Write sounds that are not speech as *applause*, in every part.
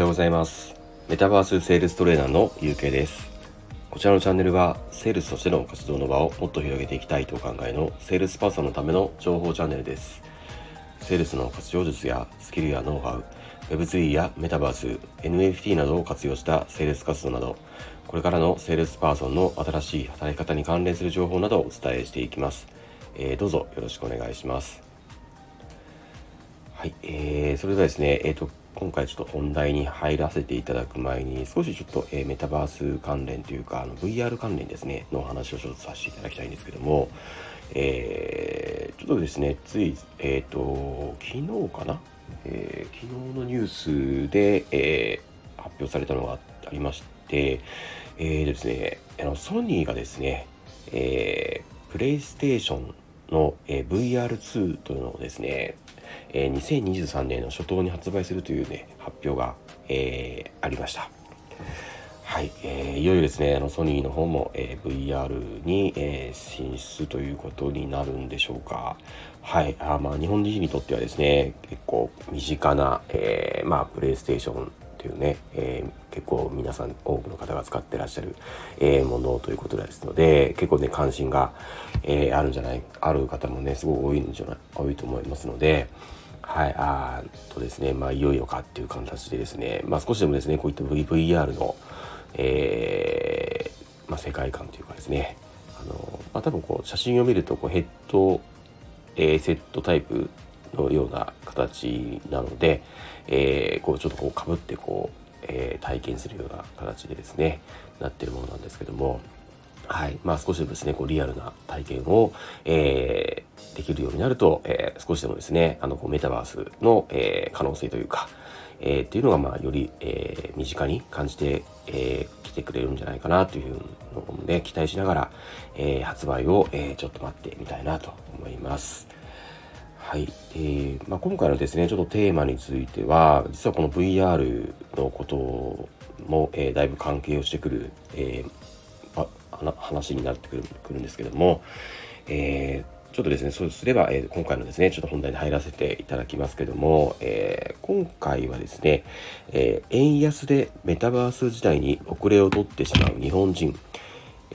ようございます。メタバースセールストレーナーのゆうけいです。こちらのチャンネルはセールスとしての活動の場をもっと広げていきたいとお考えのセールスパーソンのための情報チャンネルです。セールスの活用術やスキルやノウハウ Web3 やメタバース NFT などを活用したセールス活動などこれからのセールスパーソンの新しい働き方に関連する情報などをお伝えしていきます、えー、どうぞよろしくお願いします。はい、えー、それではですね、えーと、今回ちょっと本題に入らせていただく前に少しちょっと、えー、メタバース関連というかあの VR 関連ですねの話をちょっとさせていただきたいんですけども、えー、ちょっとですねついえっ、ー、と昨日かな、え、昨日のニュースで、え、発表されたのがありましてえーですねあのソニーがですね、えー、プレイステーションの、え、VR2 というのをですねえー、2023年の初頭に発売するというね発表が、えー、ありました。はい、えー、いよいよですね、あのソニーの方も、えー、VR に、えー、進出ということになるんでしょうか。はい、あまあ日本人にとってはですね、結構身近な、えー、まあプレイステーションというね、え、結構皆さん多くの方が使ってらっしゃる、え、ものということですので結構ね関心が、えー、あるんじゃないある方もねすごい多いんじゃない多いと思いますのではい、あとですね、まあ、いよいよかっていう形でですね、まあ、少しでもですね、こういった VVR の、えー、まあ、世界観というかですね、あの、まあ、多分こう、写真を見ると、こう、ヘッド、えー、セットタイプのような形なので、えー、こう、ちょっとこう、被ってこう、えー、体験するような形でですね、なってるものなんですけども、はい。まあ少しでもですね、こうリアルな体験を、えー、できるようになると、えー、少しでもですね、あの、こうメタバースの、えー、可能性というか、えー、っていうのが、まあ、より、えー、身近に感じて、えー、来てくれるんじゃないかなというのを、期待しながら、えー、発売を、えー、ちょっと待ってみたいなと思います。はい。えー、まあ、今回のですね、ちょっとテーマについては、実はこの VR のことも、えー、だいぶ関係をしてくる、えー、話になってくるくるんですけども、えー、ちょっとですね、そうすれば、えー、今回のですね、ちょっと本題に入らせていただきますけども、えー、今回はですね、え円安でメタバース時代に遅れを取ってしまう日本人、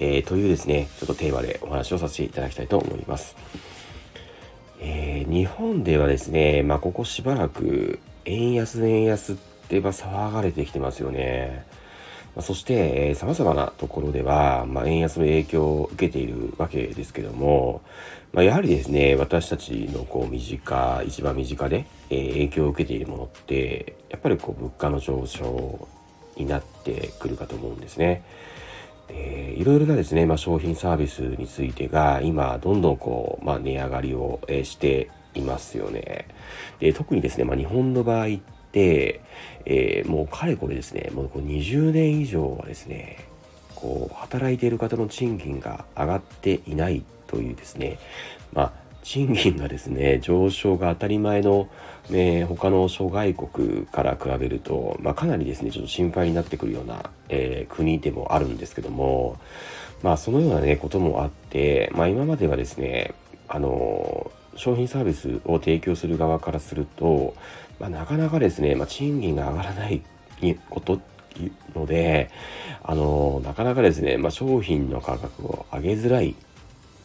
えというですね、ちょっとテーマでお話をさせていただきたいと思います。え日本ではですね、まあ、ここしばらく円安円安ってま騒がれてきてますよね。まそして、えー、様々なところでは、まあ、円安の影響を受けているわけですけども、まあ、やはりですね、私たちのこう身近、一番身近で、えー、影響を受けているものって、やっぱりこう物価の上昇になってくるかと思うんですね。いろいろなですね、まあ、商品サービスについてが今どんどんこう、まあ、値上がりをしていますよね。で特にですね、まあ、日本の場合って、えー、もうかれこれですね、もうこう20年以上はですね、こう働いている方の賃金が上がっていないというですね、まあ、賃金がですね、上昇が当たり前の、えー、他の諸外国から比べると、まあ、かなりですね、ちょっと心配になってくるような、えー、国でもあるんですけども、まあ、そのようなね、こともあって、まあ、今まではですね、あの商品サービスを提供する側からすると、まあ、なかなかですね、まあ、賃金が上がらないことので、あの、なかなかですね、まあ、商品の価格を上げづらい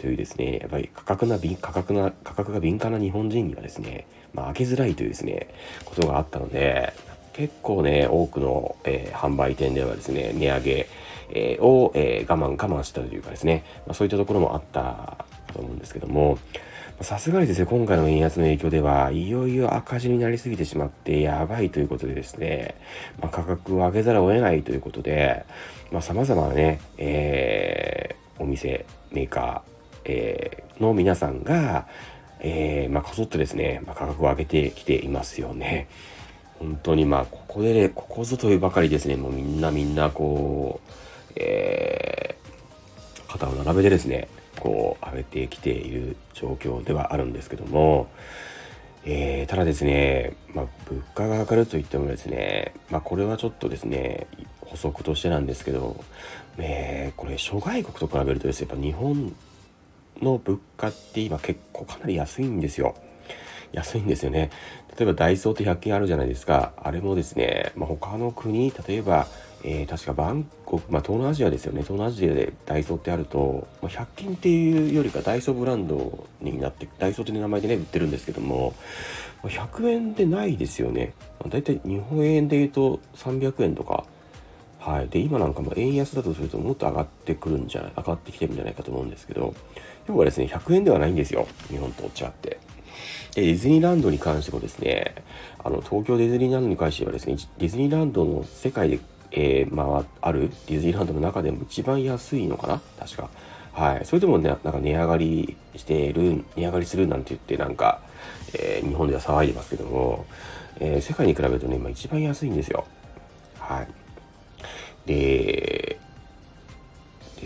というですね、やっぱり価格な、価格な、価格が敏感な日本人にはですね、まあ、上げづらいというですね、ことがあったので、結構ね、多くの、えー、販売店ではですね、値上げ、えー、を、えー、我慢我慢したというかですね、まあ、そういったところもあったと思うんですけども、さすがにですね、今回の円安の影響では、いよいよ赤字になりすぎてしまってやばいということでですね、まあ、価格を上げざるを得ないということで、まあ、様々なね、えー、お店、メーカー、えー、の皆さんが、えー、まあ、こぞってですね、まあ、価格を上げてきていますよね。本当にまあ、ここでね、ここぞというばかりですね、もうみんなみんなこう、えー、肩を並べてですね、こう上げてきている状況ではあるんですけども、えー、ただですね、まあ、物価が上がるといってもですね、まあ、これはちょっとですね補足としてなんですけど、えー、これ諸外国と比べるとですねやっぱ日本の物価って今結構かなり安いんですよ。安いんですよね。例えばダイソーって100均あるじゃないですか。あれもですね、まあ、他の国、例えば、えー、確かバンコク、まあ、東南アジアですよね。東南アジアでダイソーってあると、まあ、100均っていうよりかダイソーブランドになって、ダイソーって名前でね、売ってるんですけどもま、100円でないですよね。だいたい日本円で言うと300円とか、はい。で、今なんかも円安だとするともっと上がってくるんじゃない、上がってきてるんじゃないかと思うんですけど、要はですね、100円ではないんですよ。日本と違って。で、ディズニーランドに関してもですね、あの、東京ディズニーランドに関してはですね、ディズニーランドの世界で、えー、まあ、あるディズニーランドの中でも一番安いのかな？確か。はい。それでもね、なんか値上がりしてる、値上がりするなんて言ってなんか、えー、日本では騒いでますけども、えー、世界に比べるとね、今一番安いんですよ。はい。で、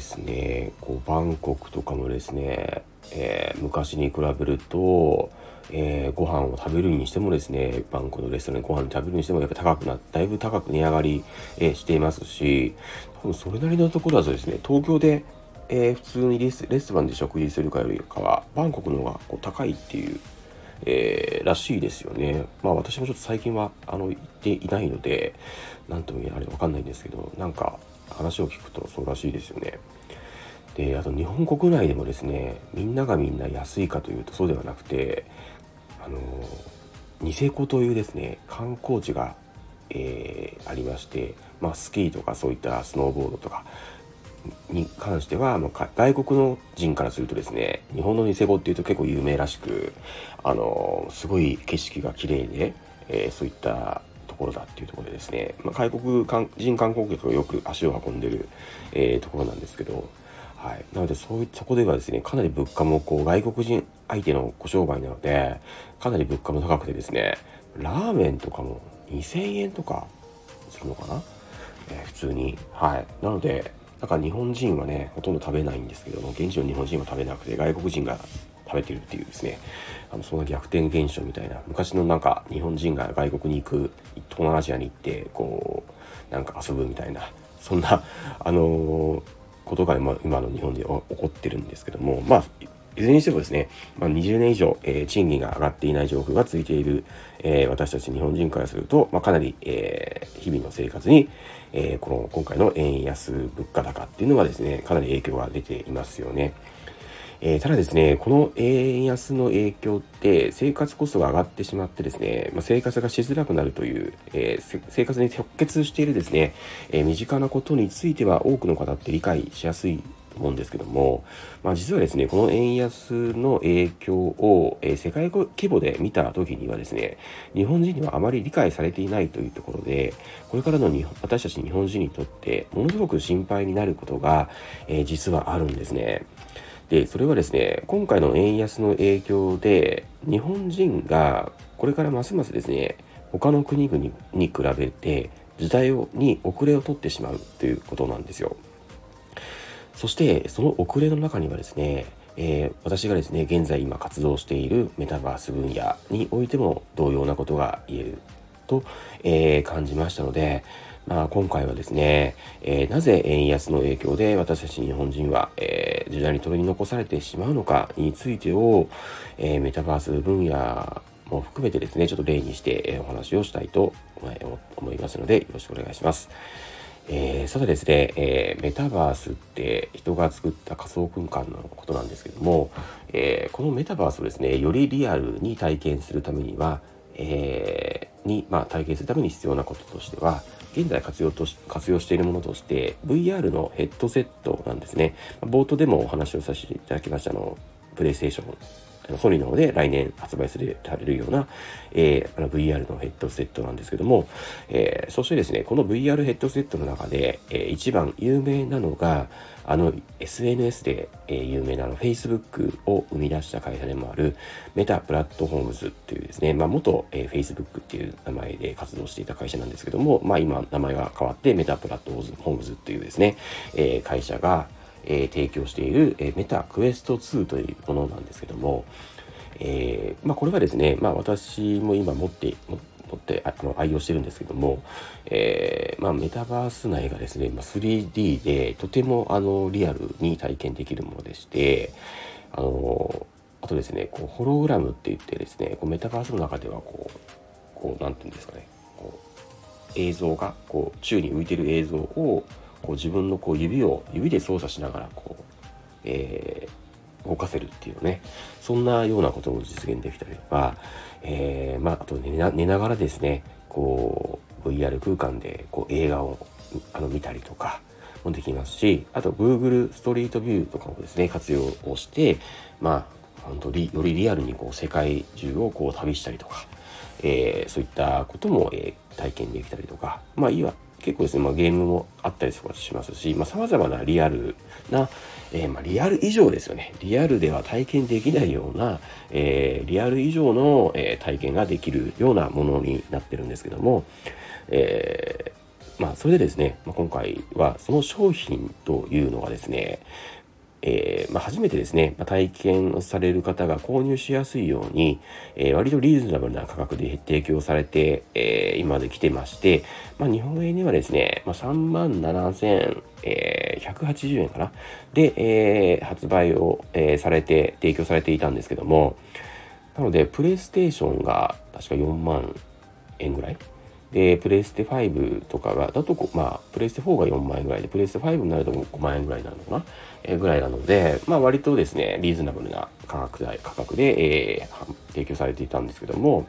ですね、こうバンコクとかもですね、えー、昔に比べると、えー、ご飯を食べるにしてもですね、バンコクのレストランでご飯食べるにしてもやっぱ高くな、だいぶ高く値上がり、えー、していますし、多分それなりのところだとですね、東京で、えー、普通にレスレストランで食事するかよりかは、バンコクの方がこう高いっていう、えー、らしいですよね。まあ私もちょっと最近はあの行っていないので、何とも言えあれわかんないんですけど、なんか話を聞くとそうらしいですよね。で、あと日本国内でもですね、みんながみんな安いかというとそうではなくて、あの、ニセコというですね、観光地が、えー、ありまして、まあスキーとかそういったスノーボードとか、に関しては、まあ、外国の人からするとですね、日本のニセコっていうと結構有名らしく、あの、すごい景色が綺麗で、えー、そういったところだっていうところでですね、まあ、外国人観光客がよく足を運んでる、えー、ところなんですけど、はい。なので、そういうそこではですね、かなり物価もこう、外国人相手のご商売なので、かなり物価も高くてですね、ラーメンとかも2000円とかするのかな、えー、普通に。はい。なので、だから日本人はね、ほとんど食べないんですけども、現地の日本人は食べなくて、外国人が食べてるっていうですね、あの、そんな逆転現象みたいな、昔のなんか日本人が外国に行く、東南アジアに行って、こう、なんか遊ぶみたいな、そんな、あのー、ことが今の日本で起こってるんですけども、まあ、いずれにしてもですね、まあ、20年以上、えー、賃金が上がっていない状況が続いている、えー、私たち日本人からすると、まあ、かなり、えー、日々の生活に、えこの今回の円安物価高っていうのがですね、かなり影響が出ていますよね。えー、ただですね、この円安の影響って生活コストが上がってしまってですね、まあ、生活がしづらくなるという、えー、生活に直結しているですね、えー、身近なことについては多くの方って理解しやすいと思うんですけども、まあ、実はですね、この円安の影響を、えー、世界規模で見た時にはですね、日本人にはあまり理解されていないというところで、これからの私たち日本人にとってものすごく心配になることが、えー、実はあるんですね。で、それはですね、今回の円安の影響で、日本人がこれからますますですね、他の国々に比べて時代をに遅れを取ってしまうということなんですよ。そしてその遅れの中にはですね、えー、私がですね現在今活動しているメタバース分野においても同様なことが言えると、えー、感じましたので、まあ、今回はですね、えー、なぜ円安の影響で私たち日本人は、え時代に取り残されてしまうのかについてを、えメタバース分野も含めてですねちょっと例にして、お話をしたいと思いますのでよろしくお願いします。えー、さてですね、えー、メタバースって人が作った仮想空間のことなんですけども、えー、このメタバースをですね、よりリアルに体験するためには、えーに、まあ、体験するために必要なこととしては、現在活用とし活用しているものとして VR のヘッドセットなんですね。冒頭でもお話をさせていただきましたの、プレイステーションソニーの方で来年発売されるような、えー、あの VR のヘッドセットなんですけども、えー、そしてですね、この VR ヘッドセットの中で、えー、一番有名なのが、あの SNS で、え有名なの Facebook を生み出した会社でもあるメタプラットフォームズっていうですね、まあ、元、え Facebook っていう名前で活動していた会社なんですけども、まあ、今名前が変わってメタプラットフォームズっていうですね、え会社が、え、提供している、えー、メタクエスト2というものなんですけども、えー、まあ、これはですね、まあ、私も今持って持ってとってあの愛用してるんですけども、えまあ、メタバース内がですね、ま 3D でとてもあのリアルに体験できるものでしてあのあとですねこうホログラムって言ってですねこうメタバースの中ではこうこう何て言うんですかねこう映像がこう宙に浮いてる映像をこう自分のこう指を指で操作しながらこう、えー、動かせるっていうねそんなようなことを実現できたりとか、えー、まあ、あと寝な寝ながらですねこう VR 空間でこう映画をあの見たりとかもできますしあと Google ストリートビューとかをですね活用をしてまあ本当によりリアルにこう世界中をこう旅したりとか、えー、そういったことも、えー、体験できたりとかまあいわ結構ですね、まあ、ゲームもあったりとかしますし、まあ、様々なリアルな、えー、まあ、リアル以上ですよね。リアルでは体験できないような、えー、リアル以上の、えー、体験ができるようなものになってるんですけども、えまあ、それでですね、まあ、今回はその商品というのがですね、えー、まあ、初めてですね、まあ、体験される方が購入しやすいように、えー、割とリーズナブルな価格で提供されて、えー、今まで来てまして、まあ、日本円にはですね、まあ、3万7180円かな？で、え発売を、えされて提供されていたんですけどもなのでプレイステーションが確か4万円ぐらい？で、プレイステ5とかが、だとまあ、プレイステ4が4万円ぐらいで、プレイステ5になると5万円ぐらいになるのかな、ぐらいなので、まあ、割とですね、リーズナブルな価格帯、価格で、えー、提供されていたんですけども、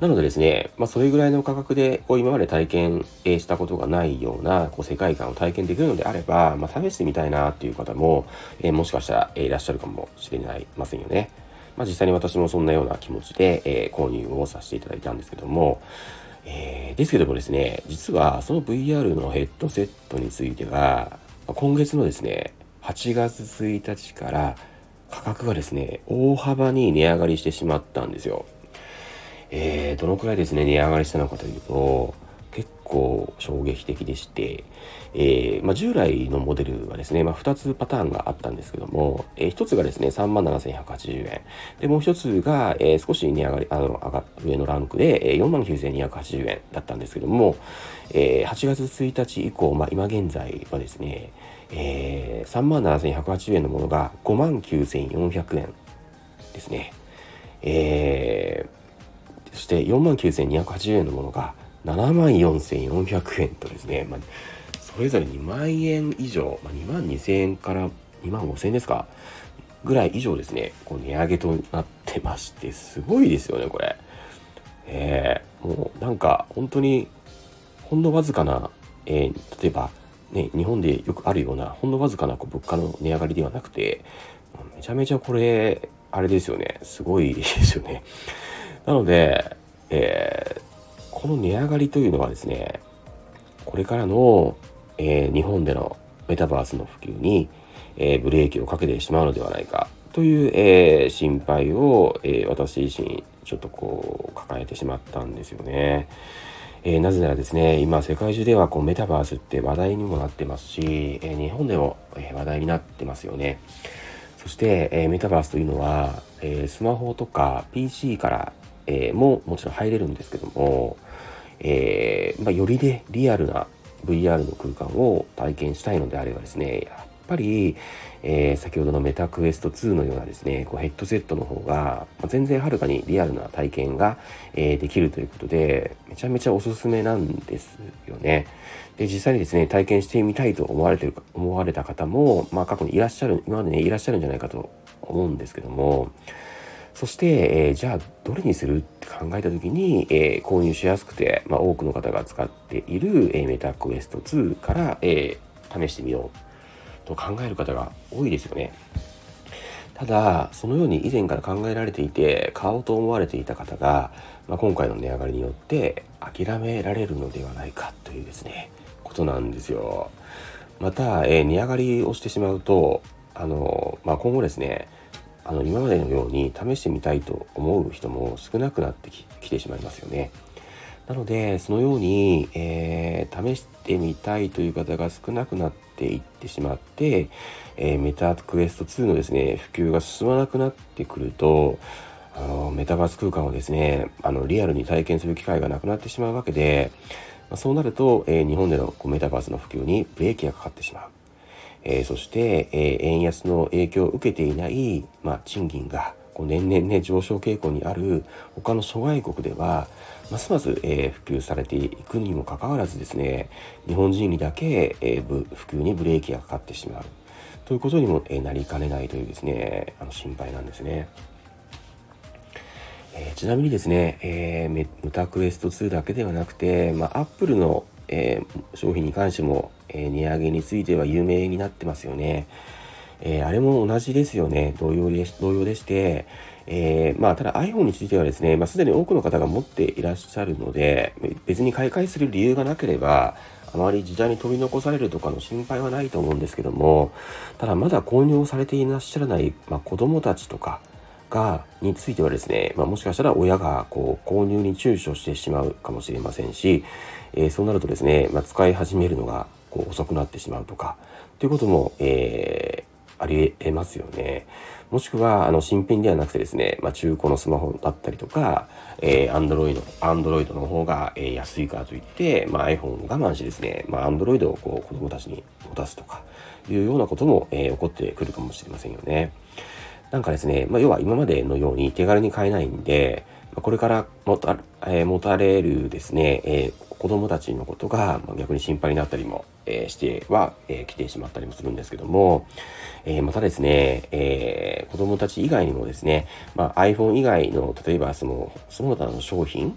なのでですね、まあ、それぐらいの価格で、こう、今まで体験したことがないような、こう、世界観を体験できるのであれば、まあ、試してみたいなっていう方も、えー、もしかしたら、いらっしゃるかもしれないませんよね。まあ、実際に私もそんなような気持ちで、えー、購入をさせていただいたんですけども、えー、ですけどもですね、実はその VR のヘッドセットについては、今月のですね、8月1日から価格がですね、大幅に値上がりしてしまったんですよ。えー、どのくらいですね、値上がりしたのかというと、結構衝撃的でして、えー、まあ、従来のモデルはですね、まあ、2つパターンがあったんですけども、えー、1つがですね、37,180円。で、もう1つが、えー、少し値上がり、あの、上のランクで、えー、49,280円だったんですけども、えー、8月1日以降、まあ、今現在はですね、えー、37,180円のものが5万9400円ですね。えー、そして4万9280円のものが7万4400円とですね、まあそれぞれ2万円以上、まあ、2万2000円から2万5000円ですかぐらい以上ですね、こう値上げとなってまして、すごいですよね、これ。えー、もうなんか本当に、ほんのわずかな、えー、例えば、ね、日本でよくあるような、ほんのわずかなこう物価の値上がりではなくて、めちゃめちゃこれ、あれですよね、すごい *laughs* ですよね。なので、えー、この値上がりというのはですね、これからのえー、日本でのメタバースの普及に、えー、ブレーキをかけてしまうのではないかという、えー、心配を、え私自身ちょっとこう抱えてしまったんですよね。えなぜならですね、今世界中ではこうメタバースって話題にもなってますし、え日本でも、話題になってますよね。そして、えメタバースというのは、えスマホとか PC から、えももちろん入れるんですけども、えまあ、よりね、リアルな VR の空間を体験したいのであればですね、やっぱり、えー、先ほどのメタクエスト2のようなですね、こうヘッドセットの方が、まあ、全然はるかにリアルな体験が、えー、できるということで、めちゃめちゃおすすめなんですよね。で、実際にですね、体験してみたいと思われてる、思われた方も、まあ過去にいらっしゃる、今までね、いらっしゃるんじゃないかと思うんですけども、そして、えー、じゃあどれにするって考えた時に、えー、購入しやすくて、まあ、多くの方が使っている、えー、メタクエスト2から、え試してみようと考える方が多いですよね。ただ、そのように以前から考えられていて、買おうと思われていた方が、まあ、今回の値上がりによって諦められるのではないかというですね、ことなんですよ。また、え値上がりをしてしまうと、あの、まあ、今後ですね、あの今までのように試してみたいと思う人も少なくなってきてしまいますよね。なので、そのように、えー、試してみたいという方が少なくなっていってしまって、えー、メタクエスト2のですね、普及が進まなくなってくると、あのメタバース空間をですね、あのリアルに体験する機会がなくなってしまうわけで、まあ、そうなると、えー、日本でのこうメタバースの普及にブレーキがかかってしまう。えー、そして、えー、円安の影響を受けていない、まあ、賃金がこう年々ね上昇傾向にある他の諸外国ではますます、えー、普及されていくにもかかわらずですね日本人にだけ、えー、普及にブレーキがかかってしまうということにも、えー、なりかねないというですねあの心配なんですね。えー、ちなみにですね、えー、ムタクエスト2だけではなくて、まあ、アップルの、えー、商品に関しても、え値上げについては有名になってますよね。えー、あれも同じですよね。同様で同様でして、えー、まあ、ただ iPhone についてはですね、まあ、すでに多くの方が持っていらっしゃるので、別に買い替えする理由がなければ、あまり時代に飛び残されるとかの心配はないと思うんですけども、ただまだ購入をされていらっしゃらない、まあ、子供たちとかが、についてはですね、まあ、もしかしたら親がこう購入に躊躇してしまうかもしれませんし、えー、そうなるとですね、まあ、使い始めるのがこう遅くなってしまうとか、ということも、えーありえますよね。もしくは、あの、新品ではなくてですね、まあ、中古のスマホだったりとか、えー、Android、Android の方が、えー、安いからといって、まあ、iPhone を我慢してですね、まあ、Android をこう子供たちに渡すとか、いうようなことも、えー、起こってくるかもしれませんよね。なんかですね、まあ、要は今までのように手軽に買えないんで、これからもた,、えー、持たれるですね、えー、子供たちのことが逆に心配になったりも、え、しては、え、来てしまったりもするんですけども、え、またですね、え、子供たち以外にもですね、ま、iPhone 以外の例えばそのその他の商品、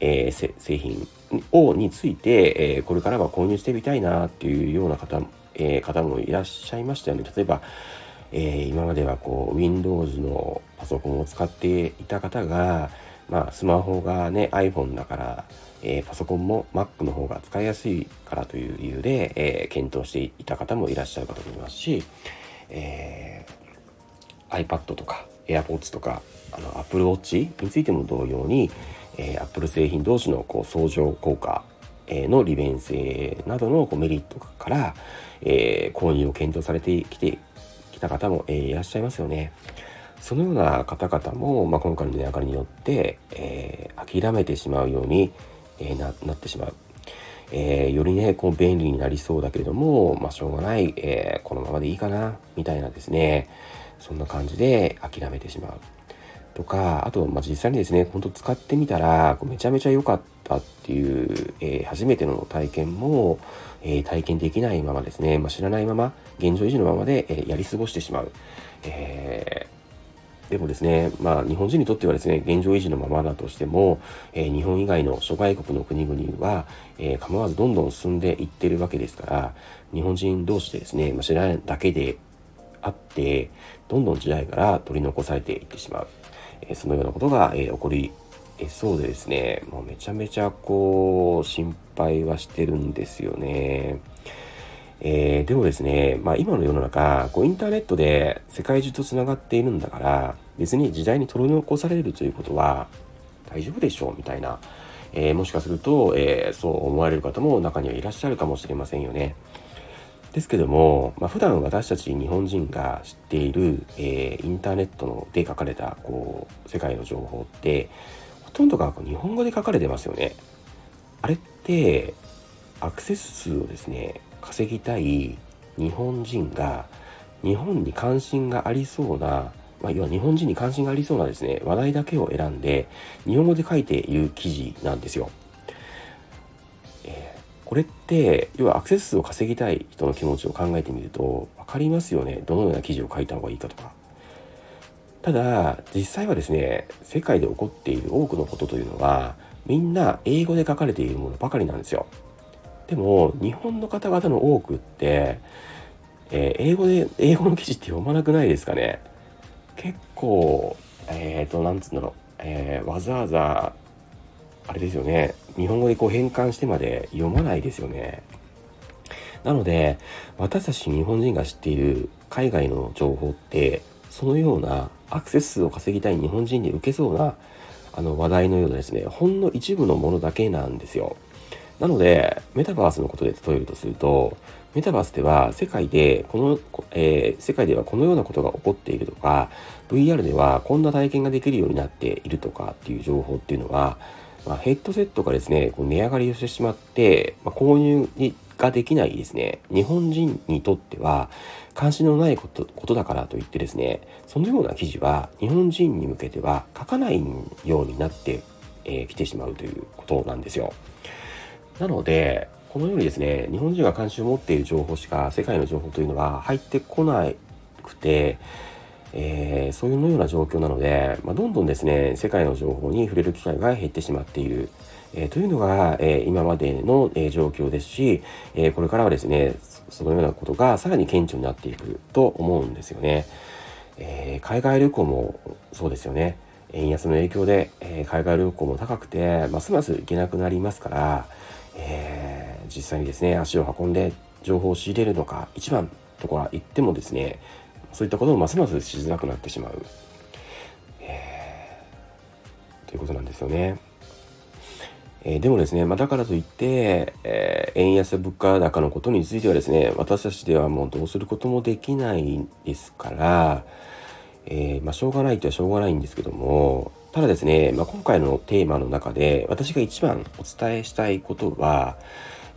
え、製品をについて、え、これからは購入してみたいなっていうような方,、え、方もいらっしゃいましたよね。例えばえー、今まではこう Windows のパソコンを使っていた方が、まあ、スマホがね iPhone だから、えー、パソコンも Mac の方が使いやすいからという理由で、えー、検討していた方もいらっしゃるかと思いますし、えー、iPad とか AirPods とかあの Apple Watch についても同様に、えー、Apple 製品同士のこう相乗効果の利便性などのこうメリットから、えー、購入を検討されてきてきた方も、えー、いらっしゃいますよね。そのような方々も、まあ、今回の値上がりによって、えー、諦めてしまうように、えー、ななってしまう。えー、よりね、こう便利になりそうだけれども、まあ、しょうがない、えー、このままでいいかな、みたいなですね、そんな感じで諦めてしまう。とか、あと、まあ、実際にですね、本当使ってみたら、めちゃめちゃ良かったっていう、えー、初めての体験も、え体験できないままですね、まあ、知らないまま、現状維持のままで、えやり過ごしてしまう。えでもですね、まあ、日本人にとってはですね、現状維持のままだとしても、えー、日本以外の諸外国の国々は、えー、構わずどんどん進んでいってるわけですから、日本人同士でですね、まあ、知らないだけであって、どんどん時代から取り残されていってしまう。えー、そのようなことが、え起こりえそうでですね、もうめちゃめちゃこう、心配はしてるんですよね。えー、でもですね、まあ、今の世の中こうインターネットで世界中とつながっているんだから別に時代に取り残されるということは大丈夫でしょうみたいな、えー、もしかすると、えー、そう思われる方も中にはいらっしゃるかもしれませんよね。ですけども、まあ、普段私たち日本人が知っている、えー、インターネットので書かれたこう世界の情報ってほとんどが日本語で書かれてますよね。あれってアクセス数をですね稼ぎたい日本人が日本に関心がありそうな、まあ、要は日本人に関心がありそうなですね、話題だけを選んで、日本語で書いている記事なんですよ。えー、これって、要はアクセス数を稼ぎたい人の気持ちを考えてみると、分かりますよね。どのような記事を書いた方がいいかとか。ただ、実際はですね、世界で起こっている多くのことというのは、みんな英語で書かれているものばかりなんですよ。でも日本の方々の多くって、えー、英語で英語の記事って読まなくないですかね？結構えっ、ー、となんつうんだろう、えー、わざわざあれですよね。日本語でこう変換してまで読まないですよね。なので私たち日本人が知っている海外の情報ってそのようなアクセス数を稼ぎたい日本人に受けそうなあの話題のようなですねほんの一部のものだけなんですよ。なので、メタバースのことで例えるとすると、メタバースでは世界でこの、えー、世界ではこのようなことが起こっているとか、VR ではこんな体験ができるようになっているとかっていう情報っていうのは、まあ、ヘッドセットがですね、こう値上がりをしてしまって、まあ、購入にができないですね、日本人にとっては関心のないことことだからといってですね、そのような記事は日本人に向けては書かないようになってき、えー、てしまうということなんですよ。なので、このようにですね、日本人が関心を持っている情報しか世界の情報というのは入ってこなくて、えー、そういうような状況なので、まあ、どんどんですね、世界の情報に触れる機会が減ってしまっている。えー、というのが、えー、今までの、え状況ですし、えこれからはですね、そのようなことがさらに顕著になっていくと思うんですよね。え海外旅行もそうですよね。円安の影響で、え海外旅行も高くて、ますます行けなくなりますから、え実際にですね、足を運んで情報を仕入れるのか、一番とか言ってもですね、そういったこともますますしづらくなってしまう、えー、ということなんですよね。えー、でもですね、まあ、だからといって、えー、円安物価高のことについてはですね、私たちではもうどうすることもできないですから、えー、まあ、しょうがないとはしょうがないんですけども、ただですね、まあ、今回のテーマの中で私が一番お伝えしたいことは、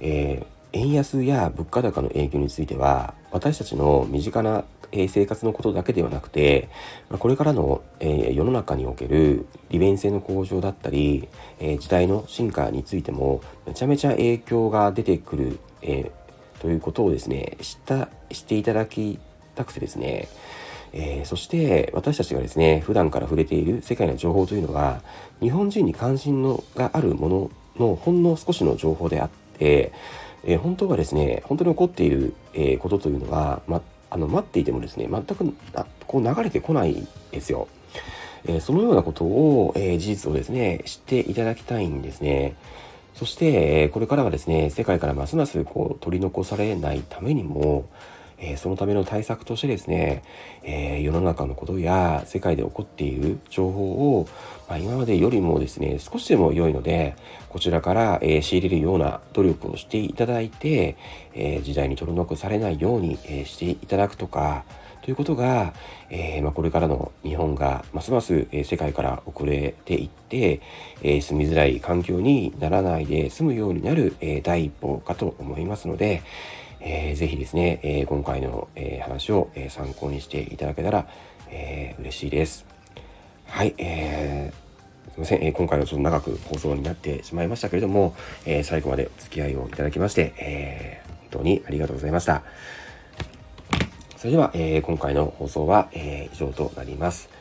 え円安や物価高の影響については私たちの身近な生活のことだけではなくてこれからの世の中における利便性の向上だったり時代の進化についてもめちゃめちゃ影響が出てくるということをですね知ったしていただきたくてですねえー、そして私たちがですね普段から触れている世界の情報というのは日本人に関心のがあるもののほんの少しの情報であって、えー、本当はですね本当に起こっている、えー、ことというのは、ま、あの待っていてもですね全くこう流れてこないですよ。えー、そのようなことを、え事実をですね知っていただきたいんですね。そして、これからはですね世界からますますこう取り残されないためにも、えー、そのための対策としてですね、えー、世の中のことや世界で起こっている情報を、まあ、今までよりもですね少しでも良いのでこちらから、えー、仕入れるような努力をしていただいて、え時代に取り残されないように、えしていただくとかということが、えー、まあ、これからの日本がますます、え世界から遅れていって、え住みづらい環境にならないで済むようになる、え第一歩かと思いますので、えー、ぜひですね、えー、今回の、えー、話を、え参考にしていただけたら、え嬉しいです。はい、えー、すいません、え今回はちょっと長く放送になってしまいましたけれども、え最後までお付き合いをいただきまして、え本当にありがとうございました。それでは、え今回の放送は、え以上となります。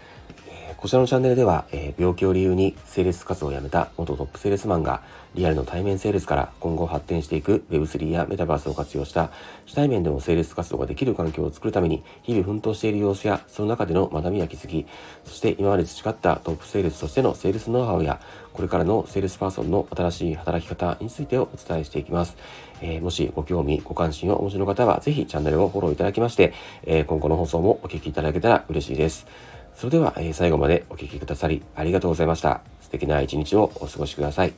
こちらのチャンネルでは、えー、病気を理由にセールス活動を辞めた元トップセールスマンがリアルの対面セールスから今後発展していく Web3 やメタバースを活用した非対面でもセールス活動ができる環境を作るために日々奮闘している様子やその中での学びや気づき、そして今まで培ったトップセールスとしてのセールスノウハウやこれからのセールスパーソンの新しい働き方についてお伝えしていきます。えー、もしご興味、ご関心をお持ちの方はぜひチャンネルをフォローいただきまして、えー、今後の放送もお聴きいただけたら嬉しいです。それでは、えー、最後までお聴きくださりありがとうございました。素敵な一日をお過ごしください。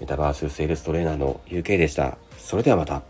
メタバースセールストレーナーの UK でした。それではまた。